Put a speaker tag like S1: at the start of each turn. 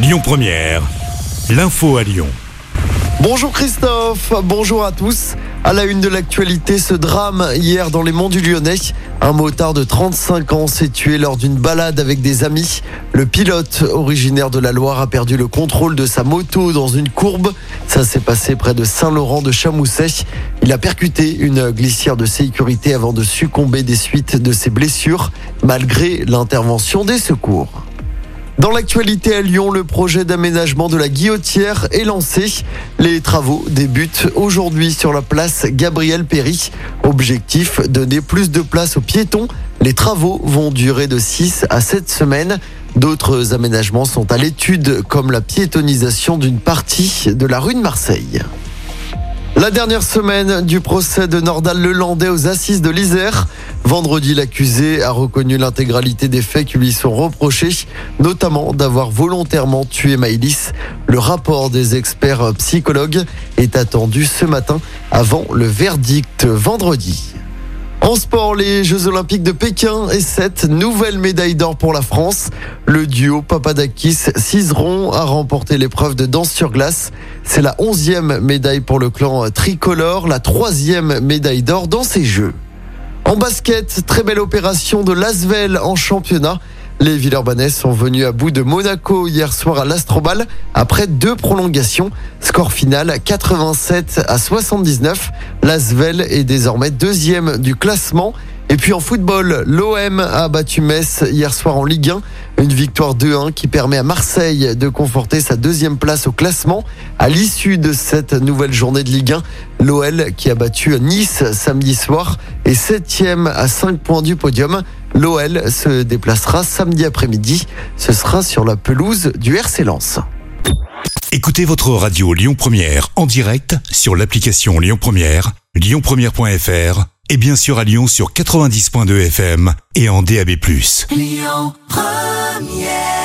S1: Lyon Première, l'info à Lyon.
S2: Bonjour Christophe, bonjour à tous. À la une de l'actualité, ce drame hier dans les monts du Lyonnais. Un motard de 35 ans s'est tué lors d'une balade avec des amis. Le pilote, originaire de la Loire, a perdu le contrôle de sa moto dans une courbe. Ça s'est passé près de Saint-Laurent de Chamousset. Il a percuté une glissière de sécurité avant de succomber des suites de ses blessures, malgré l'intervention des secours. Dans l'actualité à Lyon, le projet d'aménagement de la Guillotière est lancé. Les travaux débutent aujourd'hui sur la place Gabriel Péry. Objectif, donner plus de place aux piétons. Les travaux vont durer de 6 à 7 semaines. D'autres aménagements sont à l'étude, comme la piétonisation d'une partie de la rue de Marseille. La dernière semaine du procès de Nordal Lelandais aux assises de l'Isère. Vendredi, l'accusé a reconnu l'intégralité des faits qui lui sont reprochés, notamment d'avoir volontairement tué Maïlis. Le rapport des experts psychologues est attendu ce matin avant le verdict vendredi. En sport, les Jeux Olympiques de Pékin et cette nouvelle médaille d'or pour la France. Le duo Papadakis-Cizeron a remporté l'épreuve de danse sur glace. C'est la onzième médaille pour le clan tricolore, la troisième médaille d'or dans ces Jeux. En basket, très belle opération de Lasvel en championnat. Les Villeurbanais sont venus à bout de Monaco hier soir à l'Astrobal après deux prolongations. Score final 87 à 79. L'Asvel est désormais deuxième du classement. Et puis en football, l'OM a battu Metz hier soir en Ligue 1. Une victoire 2-1 qui permet à Marseille de conforter sa deuxième place au classement. À l'issue de cette nouvelle journée de Ligue 1, l'OL qui a battu Nice samedi soir est septième à 5 points du podium. L'OL se déplacera samedi après-midi. Ce sera sur la pelouse du RC Lens.
S1: Écoutez votre radio Lyon Première en direct sur l'application Lyon Première, lyonpremière.fr et bien sûr à Lyon sur 90.2 FM et en DAB+.
S3: Lyon Première